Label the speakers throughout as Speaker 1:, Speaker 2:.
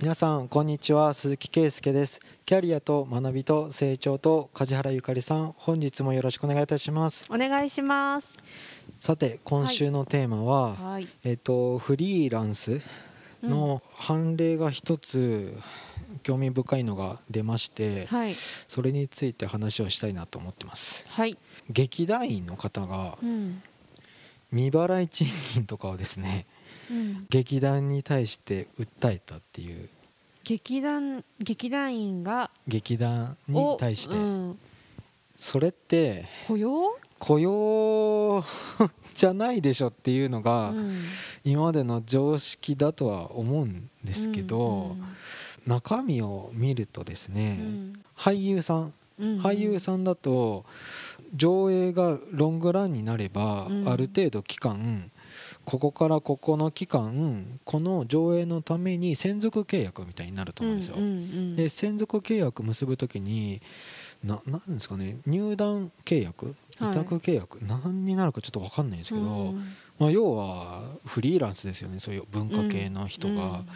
Speaker 1: 皆さんこんにちは。鈴木圭介です。キャリアと学びと成長と梶原ゆかりさん本日もよろしくお願いいたします。
Speaker 2: お願いします。
Speaker 1: さて今週のテーマは、
Speaker 2: はい。
Speaker 1: えっとフリーランスの判例が一つ興味深いのが出まして、
Speaker 2: はい。
Speaker 1: それについて話をしたいなと思ってます。
Speaker 2: はい。
Speaker 1: 劇団員の方が
Speaker 2: うん。
Speaker 1: 未払い賃金とかをですね
Speaker 2: うん
Speaker 1: 劇団に対して訴えたっていう。
Speaker 2: 劇団劇団員が。
Speaker 1: 劇団に
Speaker 2: を
Speaker 1: 対して、
Speaker 2: うん。
Speaker 1: それって。
Speaker 2: 雇用？
Speaker 1: 雇用じゃないでしょっていうのが
Speaker 2: うん。
Speaker 1: 今までの常識だとは思うんですけど、中身を見るとです
Speaker 2: う
Speaker 1: ね、
Speaker 2: ん。
Speaker 1: 俳優さん。
Speaker 2: うん。
Speaker 1: 俳優さんだと上映がロングランになれば、
Speaker 2: うん。
Speaker 1: ある程度期間ここからここの期間この上映のために専属契約みたいになると思うんですよ。
Speaker 2: うんうん
Speaker 1: で専属契約結ぶ時にななんですかね入団契約委
Speaker 2: はい。
Speaker 1: 託契約、何になるかちょっと分かんないんですけど、
Speaker 2: うん。
Speaker 1: まあ、要はフリーランスですよねそういう文化系の人が、
Speaker 2: うん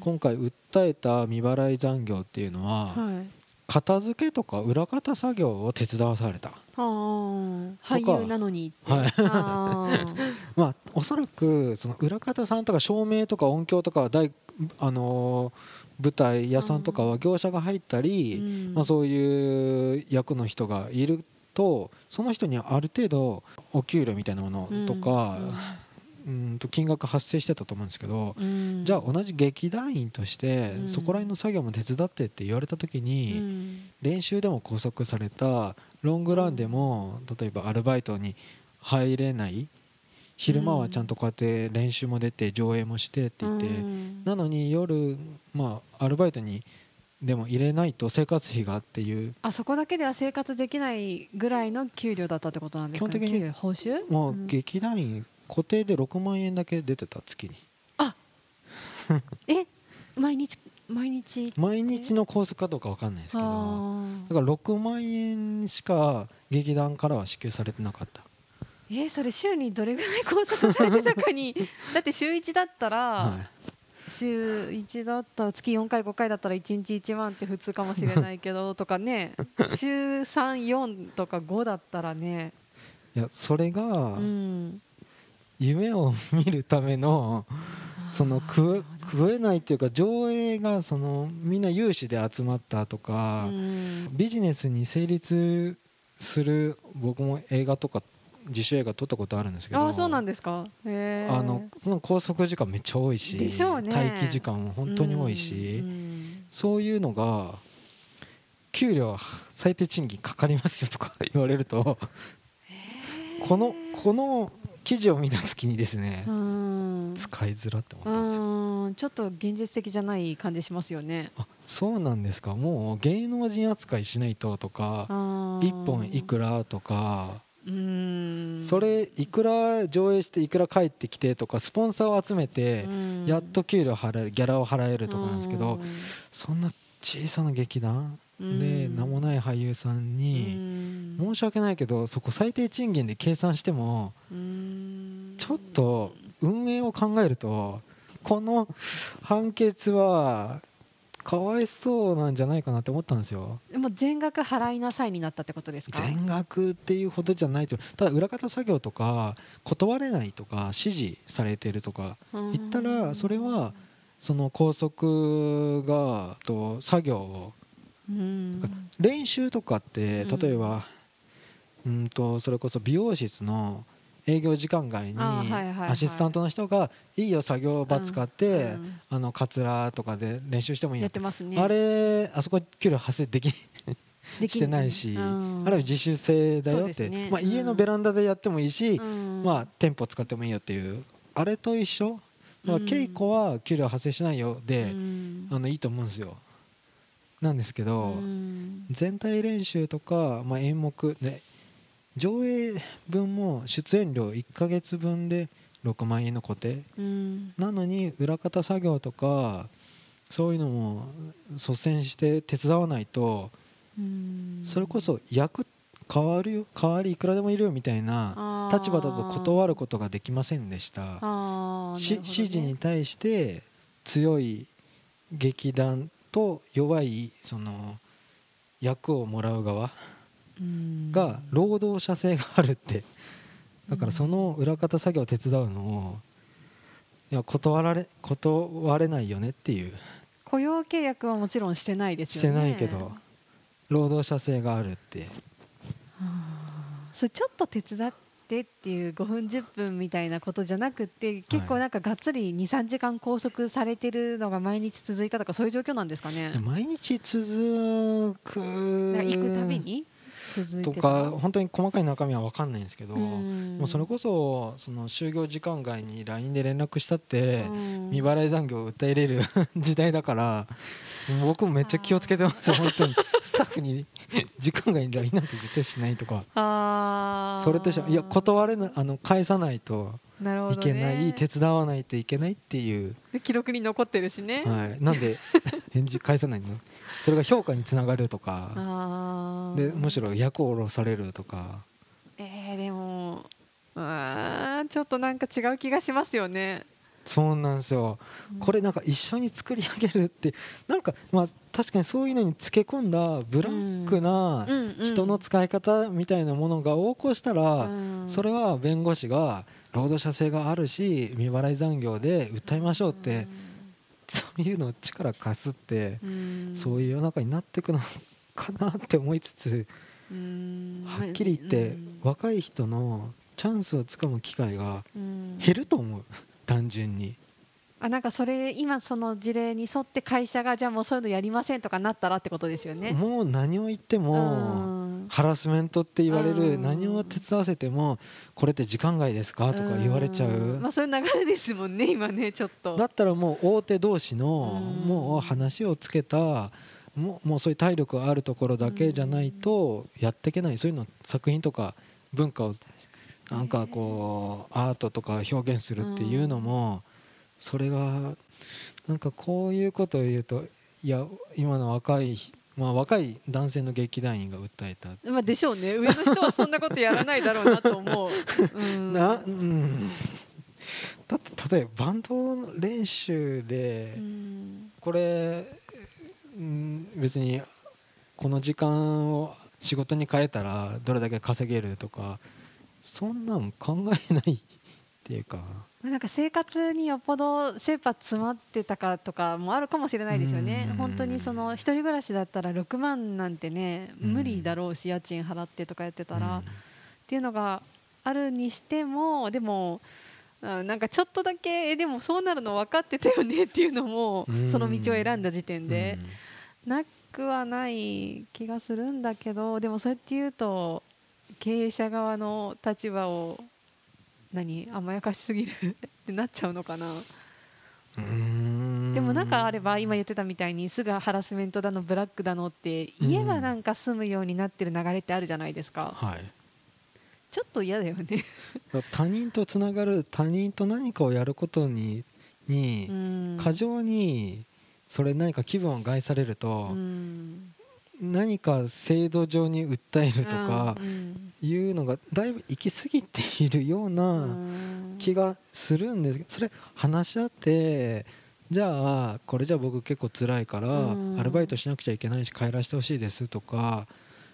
Speaker 1: 今回訴えた未払い残業っていうのは、
Speaker 2: はい。
Speaker 1: 片付けとか裏方作業を手伝わされた。
Speaker 2: 俳優なのにって。
Speaker 1: はい まあおそらくその裏方さんとか照明とか音響とかは大あのー舞台屋さんとかは業者が入ったり、
Speaker 2: うん。
Speaker 1: まあ、そういう役の人がいるとその人にはある程度お給料みたいなものとか、うん。と金額発生してたと思うんですけど、
Speaker 2: うん。
Speaker 1: じゃあ同じ劇団員として
Speaker 2: うん。
Speaker 1: そこら辺の作業も手伝ってって言われた時
Speaker 2: う
Speaker 1: に、
Speaker 2: ん。
Speaker 1: 練習でも拘束されたロングランでも例えばアルバイトに入れない昼間はちゃんとこうやって練習も出て上映もしてって言って、
Speaker 2: うん。
Speaker 1: なのに夜まあアルバイトにでも入れないと生活費がっていう。
Speaker 2: あそこだけでは生活できないぐらいの給料だったってことなんですか、ね、
Speaker 1: 基本的に
Speaker 2: 報酬？
Speaker 1: もう劇団員固定で6万円だけ出てた月に。
Speaker 2: え毎日毎日？
Speaker 1: 毎日の拘束かどうか分かんないですけど。
Speaker 2: あ
Speaker 1: だから6万円しか劇団からは支給されてなかった、
Speaker 2: ーえそれ週にどれぐらい拘束されてたかに。だって週1だったら、
Speaker 1: はい。
Speaker 2: 週1だったら月4回5回だったら1日1万って普通かもしれないけど とかね。週34とか5だったらね。
Speaker 1: いやそれが
Speaker 2: うん。
Speaker 1: 夢を見るためのその食え食えないっていうか上映がそのみんな有志で集まったとか、
Speaker 2: うん。
Speaker 1: ビジネスに成立する僕も映画とか自主映画撮ったことあるんですけど
Speaker 2: ああそうなんですか。
Speaker 1: あのその拘束時間めっちゃ多いし
Speaker 2: ね。
Speaker 1: 待機時間も本当に多いし、
Speaker 2: うん。
Speaker 1: そういうのが給料最低賃金かかりますよとか 言われるとこのこの記事を見た時にですね
Speaker 2: うん。
Speaker 1: 使いづらって思ったんですよ。
Speaker 2: うん。ちょっと現実的じゃない感じしますよね。
Speaker 1: あそうなんですか。もう芸能人扱いしないととか
Speaker 2: 1
Speaker 1: 1本いくらとか
Speaker 2: うん
Speaker 1: それいくら上映していくら帰ってきてとかスポンサーを集めて
Speaker 2: うん。
Speaker 1: やっと給料払えるギャラを払えるとかなんですけど
Speaker 2: うん。
Speaker 1: そんな小さな劇団
Speaker 2: うん。
Speaker 1: で名もない俳優さんに
Speaker 2: うん。
Speaker 1: 申し訳ないけどそこ最低賃金で計算しても
Speaker 2: うん。
Speaker 1: ちょっと運営を考えるとこの判決はかわいそうなんじゃないかなって思ったんですよ。
Speaker 2: でも全額払いなさいになったってことですか？
Speaker 1: 全額っていうほどじゃないと。ただ裏方作業とか断れないとか指示されてるとか
Speaker 2: うん。
Speaker 1: 言ったらそれはその拘束がと作業を。
Speaker 2: うん。
Speaker 1: 練習とかって
Speaker 2: うん。
Speaker 1: 例えばうんとそれこそ美容室の営業時間外にアシスタントの人が「いいよ作業場使って
Speaker 2: うん
Speaker 1: あのカツラとかで練習してもいいよ
Speaker 2: やっ」てますね。
Speaker 1: あれあそこ給料発生できしてないし、
Speaker 2: うん。
Speaker 1: あれは自主性だよって、まあ、
Speaker 2: うん。
Speaker 1: 家のベランダでやってもいいし、
Speaker 2: うん。
Speaker 1: まあ、店舗使ってもいいよっていう。あれと一緒？だから
Speaker 2: うん。
Speaker 1: 稽古は給料発生しないよで、
Speaker 2: うん。
Speaker 1: あのいいと思うんですよ。なんですけど、
Speaker 2: うん。
Speaker 1: 全体練習とか、まあ、演目で上映分も出演料1ヶ月分で6万円の固定。
Speaker 2: うん。
Speaker 1: なのに裏方作業とかそういうのも率先して手伝わないと
Speaker 2: うん。
Speaker 1: それこそ役変わるよ代わりいくらでもいるよみたいな立場だと断ることができませんでした。
Speaker 2: ね。
Speaker 1: 指示に対して強い劇団と弱いその役をもらう側。
Speaker 2: うん
Speaker 1: が労働者性があるって。だからその裏方作業を手伝うのをいや断られ断れないよねっていう。
Speaker 2: 雇用契約はもちろんしてないですよね。
Speaker 1: してないけど労働者性があるって
Speaker 2: それちょっと手伝ってっていう5分10分みたいなことじゃなくて結構なんかがっつり23時間拘束されてるのが毎日続いたとかそういう状況なんですかね。
Speaker 1: 毎日続く。
Speaker 2: 行くたびに？
Speaker 1: とか本当に細かい中身は分かんないんですけど、
Speaker 2: うん。
Speaker 1: もうそれこそその就業時間外に LINE で連絡したって
Speaker 2: うん。
Speaker 1: 未払い残業を訴えれる 時代だから僕もめっちゃ気をつけてますよ。本当に。スタッフに 時間外に LINE なんて絶対しないとか。それといや断れないあの返さないと
Speaker 2: なるほど、ね、
Speaker 1: いけない、手伝わないといけないっていう、
Speaker 2: で記録に残ってるしね、
Speaker 1: はい、なんで返事返さないの？それが評価につながるとか。でむしろ役を下ろされるとか。
Speaker 2: えー、でもあーちょっとなんか違う気がしますよね。
Speaker 1: そうなんですよ。これなんか一緒に作り上げるってなんかまあ確かにそういうのにつけ込んだブラックな
Speaker 2: うんうん
Speaker 1: 人の使い方みたいなものが横行したら、
Speaker 2: うん。
Speaker 1: それは弁護士が労働者性があるし未払い残業で訴えましょうって、そういうのを力貸すって、
Speaker 2: うん。
Speaker 1: そういう世の中になっていくのかなって思いつつ、
Speaker 2: うん。
Speaker 1: はっきり言って、
Speaker 2: うん。
Speaker 1: 若い人のチャンスをつかむ機会が
Speaker 2: うん。
Speaker 1: 減ると思う。単純に。
Speaker 2: あなんかそれ今その事例に沿って会社がじゃあもうそういうのやりませんとかなったらってことですよね。
Speaker 1: もう何を言っても、
Speaker 2: うん
Speaker 1: ハラスメントって言われる
Speaker 2: うん。
Speaker 1: 何を手伝わせてもこれって時間外ですか？とか言われちゃう。
Speaker 2: んまあそういう流れですもんね今ねちょっと。
Speaker 1: だったらもう大手同士の
Speaker 2: うん。
Speaker 1: もう話をつけたもうもうそういう体力があるところだけじゃないとやっていけないそういうの作品とか文化をなんかこうアートとか表現するっていうのもそれがなんかこういうことを言うといや今の若いまあ若い男性の劇団員が訴えた。
Speaker 2: まあでしょうね。上の人はそんなことやらないだろうなと思う。う ん
Speaker 1: なうん。だって例えばバンドの練習で
Speaker 2: うん。
Speaker 1: これ、うん、別にこの時間を仕事に変えたらどれだけ稼げるとかそんなん考えないっていうか。
Speaker 2: まあなんか生活によっぽど切羽詰まってたかとかもあるかもしれないですよね。
Speaker 1: うん。
Speaker 2: 本当にその一人暮らしだったら6万なんてね
Speaker 1: うん。
Speaker 2: 無理だろうし家賃払ってとかやってたら、
Speaker 1: うん。
Speaker 2: っていうのがあるにしてもでもうんなんかちょっとだけえでもそうなるの分かってたよねっていうのも
Speaker 1: うん。
Speaker 2: その道を選んだ時点で。なくはない気がするんだけどでもそうやって言うと経営者側の立場を何甘やかしすぎる ってなっちゃうのかな。
Speaker 1: うん。
Speaker 2: でもなんかあれば今言ってたみたいにすぐハラスメントだのブラックだのって言えばなんか済むようになってる流れってあるじゃないですか。
Speaker 1: はい。
Speaker 2: ちょっと嫌だよね。
Speaker 1: 他人とつながる他人と何かをやることにに
Speaker 2: うん。
Speaker 1: 過剰にそれ何か気分を害されると、
Speaker 2: うん
Speaker 1: 何か制度上に訴えるとか
Speaker 2: うん
Speaker 1: いうのがだいぶ行き過ぎているよう
Speaker 2: う
Speaker 1: なん。気がするんです。けどそれ話し合ってじゃあこれじゃあ僕結構辛いから
Speaker 2: うん。
Speaker 1: アルバイトしなくちゃいけないし帰らせてほしいですとか。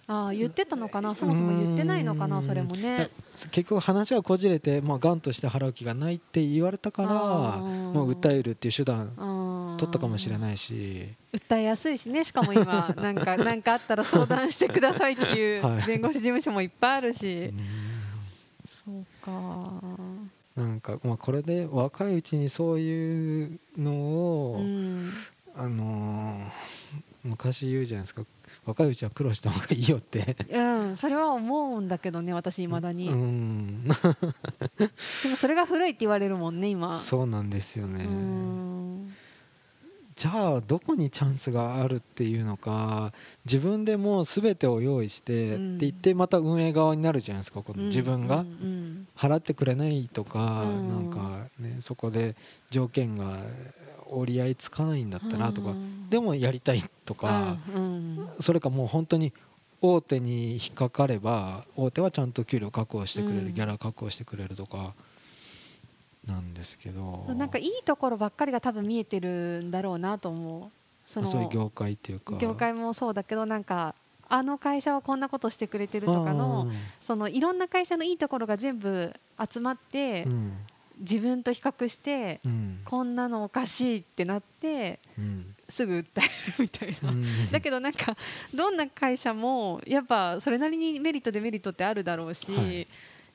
Speaker 2: ああ言ってたのかな？そもそも言ってないのか
Speaker 1: う
Speaker 2: なん。それもね。
Speaker 1: 結局話がこじれてまあ頑として払う気がないって言われたからもう訴えるっていう手段
Speaker 2: 取
Speaker 1: 取ったかもしれないし。
Speaker 2: 訴えやすいしねしかも今 なんかなんかあったら相談してくださいってい
Speaker 1: はい。う
Speaker 2: 弁護士事務所もいっぱいあるし、
Speaker 1: うん。
Speaker 2: そうか。
Speaker 1: なんかまあこれで若いうちにそういうのを、
Speaker 2: うん。
Speaker 1: あのー昔言うじゃないですか。若いうちは苦労した方がいいよって。
Speaker 2: うん、それは思うんだけどね私いまだに、
Speaker 1: うん。
Speaker 2: でもそれが古いって言われるもんね今。
Speaker 1: そうなんですよ
Speaker 2: う
Speaker 1: ね、
Speaker 2: ん
Speaker 1: じゃあどこにチャンスがあるっていうのか自分でもう全てを用意して、
Speaker 2: うん。
Speaker 1: って言ってまた運営側になるじゃないですかこの自分が。払ってくれないとか、
Speaker 2: うん。
Speaker 1: なんかねそこで条件が折り合いつかないんだったらとか、
Speaker 2: うん。
Speaker 1: でもやりたいとか、
Speaker 2: うんうん。
Speaker 1: それかもう本当に大手に引っかかれば大手はちゃんと給料確保してくれる、
Speaker 2: うん。
Speaker 1: ギャラ確保してくれるとかなんですけど。
Speaker 2: なんかいいところばっかりが多分見えてるんだろうなと思う。
Speaker 1: そそういう業界っていうか。
Speaker 2: 業界もそうだけどなんかあの会社はこんなことしてくれてるとかのそのいろんな会社のいいところが全部集まって、うん、自分と比較して、うん、こんなのおかしいってなって、うん、すぐ訴えるみたいな、だけどなんかどんな会社もやっぱそれなりにメリットデメリットってあるだろうし、はい、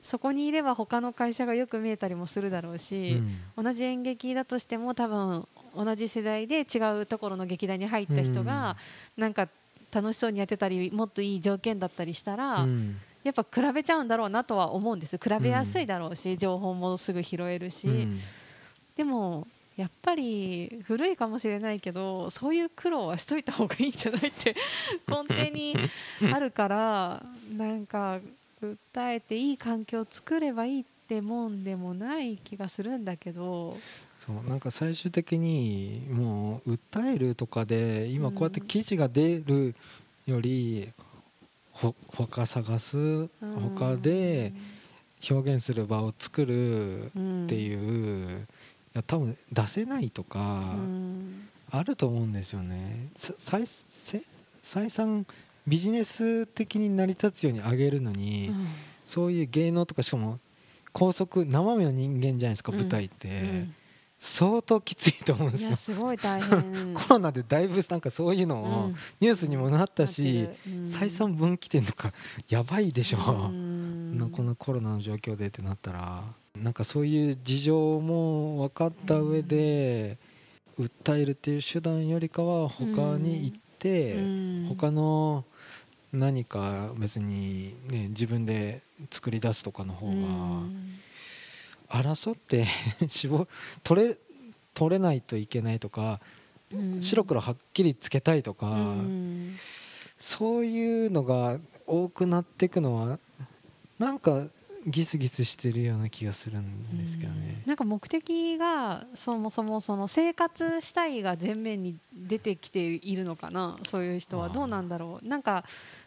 Speaker 2: そこにいれば他の会社がよく見えたりもするだろうし、同じ演劇だとしても多分同じ世代で違うところの劇団に入った人が、なんか楽しそうにやってたりもっといい条件だったりしたら、やっぱ比べちゃうんだろうなとは思うんです。比べやすいだろうし、情報もすぐ拾えるし、でもやっぱり古いかもしれないけどそういう苦労はしといた方がいいんじゃないって根底にあるからなんか訴えていい環境を作ればいいってもんでもない気がするんだけど
Speaker 1: そうなんか最終的にもう訴えるとかで今こうやって記事が出るより、ほ他探す他で表現する場を作るっていう、いや多分出せないとかあると思うんですよね。採採算ビジネス的に成り立つように上げるのに、そういう芸能とかしかも高速生身の人間じゃないですか舞台って。相当きついと思うんですよ。
Speaker 2: すごい大変。
Speaker 1: コロナでだいぶなんかそういうのをニュースにもなったし、採算分岐点とかやばいでしょ、うん、このコロナの状況でってなったら。なんかそういう事情も分かった上で、訴えるっていう手段よりかは他に行って、他の何か別に、ね、自分で作り出すとかの方が。争って 絞取れ取れないといけないとか、うん、白黒はっきりつけたいとか、うん、そういうのが多くなっていくのはなんかギスギスしてるような気がするんですけどね、
Speaker 2: うん、なんか目的がそもそもその生活したいが前面に出てきているのかなそういう人は。どうなんだろう。なんか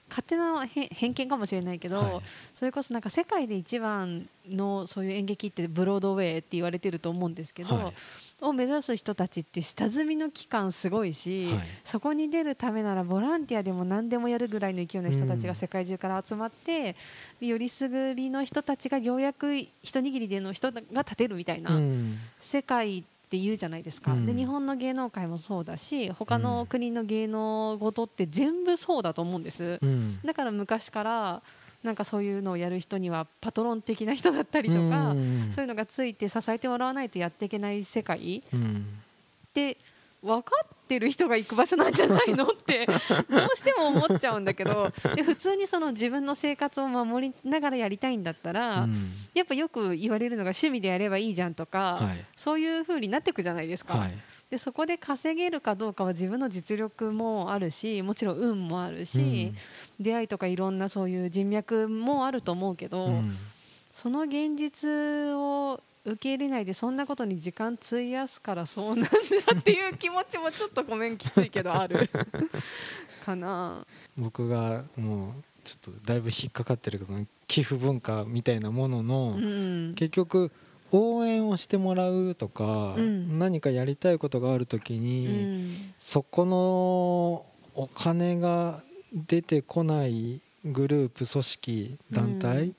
Speaker 2: 勝手な偏見かもしれないけど、はい、それこそなんか世界で一番のそういう演劇ってブロードウェイって言われてると思うんですけど、はい、を目指す人たちって下積みの期間すごいし、はい、そこに出るためならボランティアでも何でもやるぐらいの勢いの人たちが世界中から集まって、うん、よりすぐりの人たちがようやく一握りでの人が立てるみたいな世界って言うじゃないですか、うん、で日本の芸能界もそうだし他の国の芸能ごとって全部そうだと思うんです、うん、だから昔からなんかそういうのをやる人にはパトロン的な人だったりとか、うん、そういうのがついて支えてもらわないとやっていけない世界、で分かってる人が行く場所なんじゃないのってどうしても思っちゃうんだけどで普通にその自分の生活を守りながらやりたいんだったら、うん、やっぱよく言われるのが趣味でやればいいじゃんとか、はい、そういう風になっていくじゃないですか。はい、でそこで稼げるかどうかは自分の実力もあるしもちろん運もあるし、うん、出会いとかいろんなそういう人脈もあると思うけど、うん、その現実を受け入れないでそんなことに時間費やすからそうなんだっていう気持ちもちょっとごめんきついけどある。かな。
Speaker 1: 僕がもうちょっとだいぶ引っかかってるけど寄付文化みたいなものの、うん、結局応援をしてもらうとか、うん、何かやりたいことがある時に、うん、そこのお金が出てこないグループ組織団体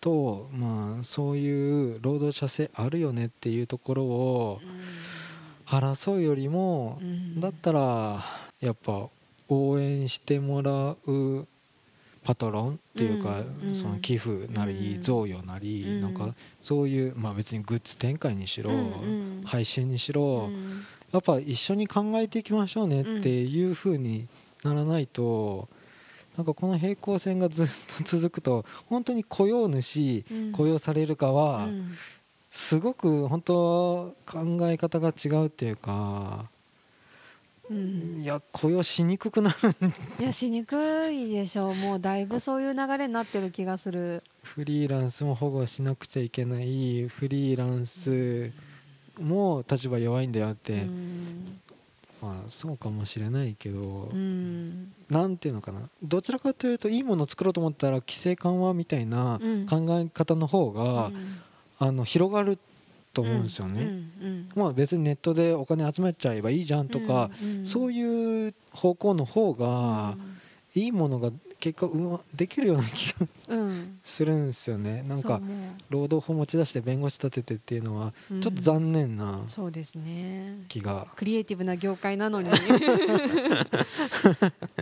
Speaker 1: と、まあ、そういう労働者性あるよねっていうところを争うよりも、だったらやっぱ応援してもらうパトロンっていうか、その寄付なり贈与なり、なんかそういう、まあ、別にグッズ展開にしろ、配信にしろ、やっぱ一緒に考えていきましょうねっていうふうにならないと。なんかこの平行線がずっと続くと本当に雇用主、雇用されるかは、すごく本当考え方が違うっていうか、うん、いや雇用しにくくなる
Speaker 2: いやしにくいでしょう。もうだいぶそういう流れになってる気がする。
Speaker 1: フリーランスも保護しなくちゃいけない。フリーランスも立場弱いんだよって、うんまあそうかもしれないけど、うん、なんていうのかな。どちらかというといいものを作ろうと思ったら規制緩和みたいな考え方の方が、うん、あの広がると思うんですよね。
Speaker 2: うんうん
Speaker 1: まあ別にネットでお金集めちゃえばいいじゃんとか、
Speaker 2: うん
Speaker 1: そういう方向の方がいいものが結果うまできるような気が
Speaker 2: うん。うん
Speaker 1: するんですよね。なんか
Speaker 2: そうも
Speaker 1: 労働法持ち出して弁護士立ててっていうのは
Speaker 2: う
Speaker 1: ちょっと残念な
Speaker 2: そうですね。
Speaker 1: 気が。
Speaker 2: クリエイティブな業界なのに。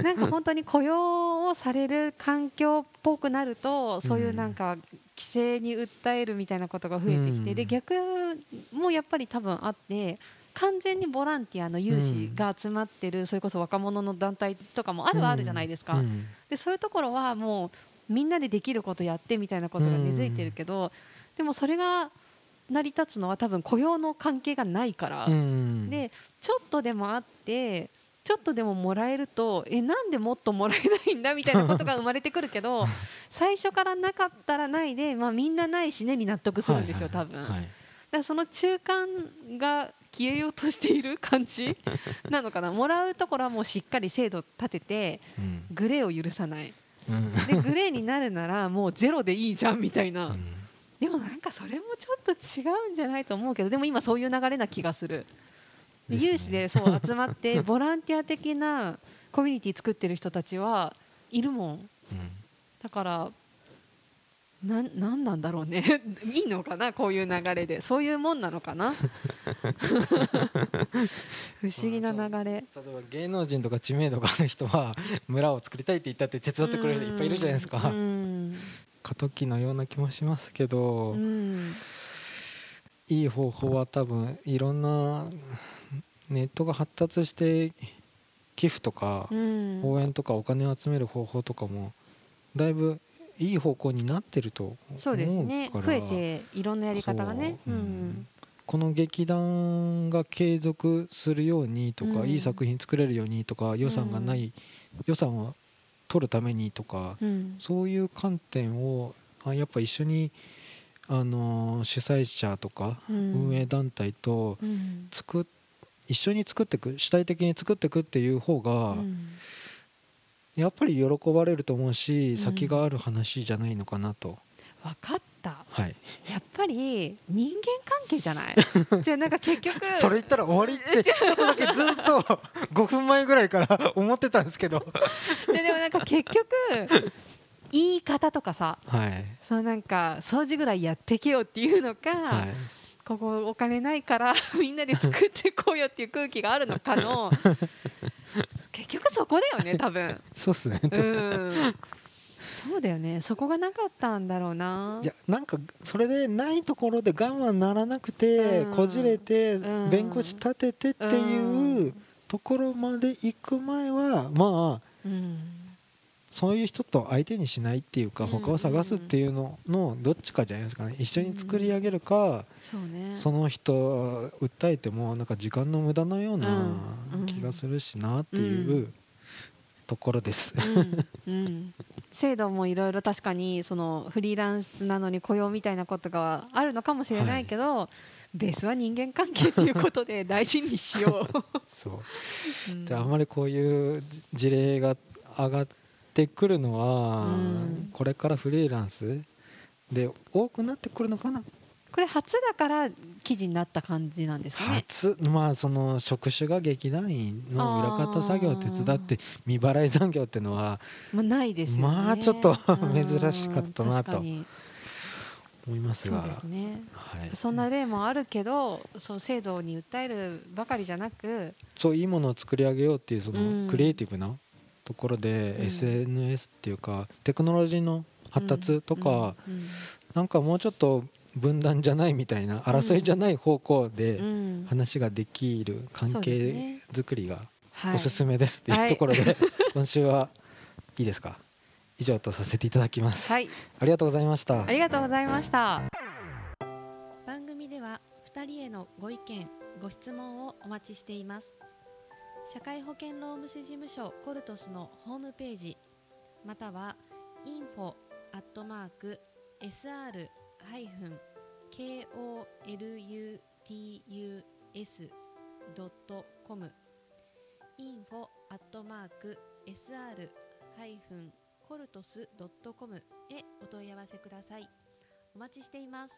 Speaker 2: なんか本当に雇用をされる環境っぽくなるとそういうなんか規制に訴えるみたいなことが増えてきて、
Speaker 1: うん。
Speaker 2: で逆もやっぱり多分あって完全にボランティアの有志が集まってる、それこそ若者の団体とかもあるはあるじゃないですか、
Speaker 1: うん。
Speaker 2: でそういうところはもうみんなでできることやってみたいなことが根付いてるけど、でもそれが成り立つのは多分雇用の関係がないから、
Speaker 1: うん。
Speaker 2: でちょっとでもあってちょっとでももらえるとえなんでもっともらえないんだみたいなことが生まれてくるけど最初からなかったらないで、まあ、みんなないしねに納得するんですよ、多分。
Speaker 1: はい
Speaker 2: だからその中間が消えようとしている感じ？なのかな？もらうところはもうしっかり制度立てて
Speaker 1: うん。
Speaker 2: グレーを許さない。
Speaker 1: うん。
Speaker 2: でグレーになるならもうゼロでいいじゃんみたいな、
Speaker 1: うん。
Speaker 2: でもなんかそれもちょっと違うんじゃないと思うけどでも今そういう流れな気がする。有志でそう集まって ボランティア的なコミュニティ作ってる人たちはいるもん。だからなんなんなんだろうね。いいのかなこういう流れで。そういうもんなのかな。不思議な流れ。
Speaker 1: 例えば芸能人とか知名度がある人は村を作りたいって言ったって手伝ってくれる人いっぱいいるじゃないですか。
Speaker 2: うん。
Speaker 1: 過渡期のような気もしますけど、
Speaker 2: うん。
Speaker 1: いい方法は多分いろんなネットが発達して寄付とか
Speaker 2: うん。
Speaker 1: 応援とかお金を集める方法とかもだいぶいい方向になってると思うから
Speaker 2: そうですね増えていろんなやり方がね。
Speaker 1: そう。
Speaker 2: うん
Speaker 1: この劇団が継続するようにとか、
Speaker 2: うん。
Speaker 1: いい作品作れるようにとか予算がない、予算を取るためにとか
Speaker 2: うん。
Speaker 1: そういう観点をあやっぱ一緒に、あのー主催者とか
Speaker 2: うん。
Speaker 1: 運営団体と
Speaker 2: うん。
Speaker 1: 作っ一緒に作っていく主体的に作っていくっていう方が、
Speaker 2: うん
Speaker 1: やっぱり喜ばれると思うし、
Speaker 2: うん。
Speaker 1: 先がある話じゃないのかなと、
Speaker 2: 分かった。
Speaker 1: はい、
Speaker 2: やっぱり人間関係じゃない？じゃあなんか結局
Speaker 1: それ言ったら終わりってちょっとだけずっと5分前ぐらいから 思ってたんですけど、
Speaker 2: ででもなんか結局言い方とかさ
Speaker 1: はい。
Speaker 2: そのなんか掃除ぐらいやってけよっていうのか、
Speaker 1: はい、
Speaker 2: ここお金ないからみんなで作ってこうよっていう空気があるのかの結局そこだよね多分。
Speaker 1: そうっすね、
Speaker 2: うん。そうだよね。そこがなかったんだろうな。い
Speaker 1: やなんかそれでないところで我慢ならなくて、
Speaker 2: うん。
Speaker 1: こじれて、
Speaker 2: うん。
Speaker 1: 弁護士立ててっていうところまで行く前はまあ
Speaker 2: うん。
Speaker 1: そういう人と相手にしないっていうか
Speaker 2: うん。
Speaker 1: 他を探すっていうののどっちかじゃないですかね。一緒に作り上げるか、
Speaker 2: そ
Speaker 1: の人訴えてもなんか時間の無駄のような
Speaker 2: うん
Speaker 1: 気がするしなっていううところです。
Speaker 2: うん。うん、制度もいろいろ確かにそのフリーランスなのに雇用みたいなことがあるのかもしれないけど、ベースは人間関係ということで大事にしよ
Speaker 1: そう。
Speaker 2: う。うん。
Speaker 1: じゃああんまりこういう事例が上がってくるのは、
Speaker 2: うん。
Speaker 1: これからフリーランスで多くなってくるのかな？
Speaker 2: これ初だから記事になった感じなんですかね。
Speaker 1: 初まあその職種が劇団員の裏方作業を手伝って未払い残業っていうのは
Speaker 2: まあ、ないですよね。
Speaker 1: まあちょっと
Speaker 2: うん
Speaker 1: 珍しかったなと思いますが。
Speaker 2: そうですね。
Speaker 1: はい、
Speaker 2: そんな例もあるけど、そう制度に訴えるばかりじゃなく、
Speaker 1: そういいものを作り上げようっていうそ
Speaker 2: うん。
Speaker 1: のクリエイティブなところで、
Speaker 2: うん。
Speaker 1: SNS っていうかテクノロジーの発達とか、
Speaker 2: うん。
Speaker 1: なんかもうちょっと分断じゃないみたいな争いじゃない方向
Speaker 2: うん
Speaker 1: で
Speaker 2: うん。
Speaker 1: 話ができる関係
Speaker 2: ね。
Speaker 1: づくりが
Speaker 2: はい。
Speaker 1: おすすめですっていうところで、今週はいいですか？以上とさせていただきます、
Speaker 2: はい、
Speaker 1: ありがとうございました。
Speaker 2: ありがとうございました。番組では2人へのご意見、ご質問をお待ちしています。社会保険労務士事務所コルトスのホームページまたは info アットマーク sr ハイフン、kolutus。com info アットマーク sr ハイフンコルトスドットコムへお問い合わせください。お待ちしています。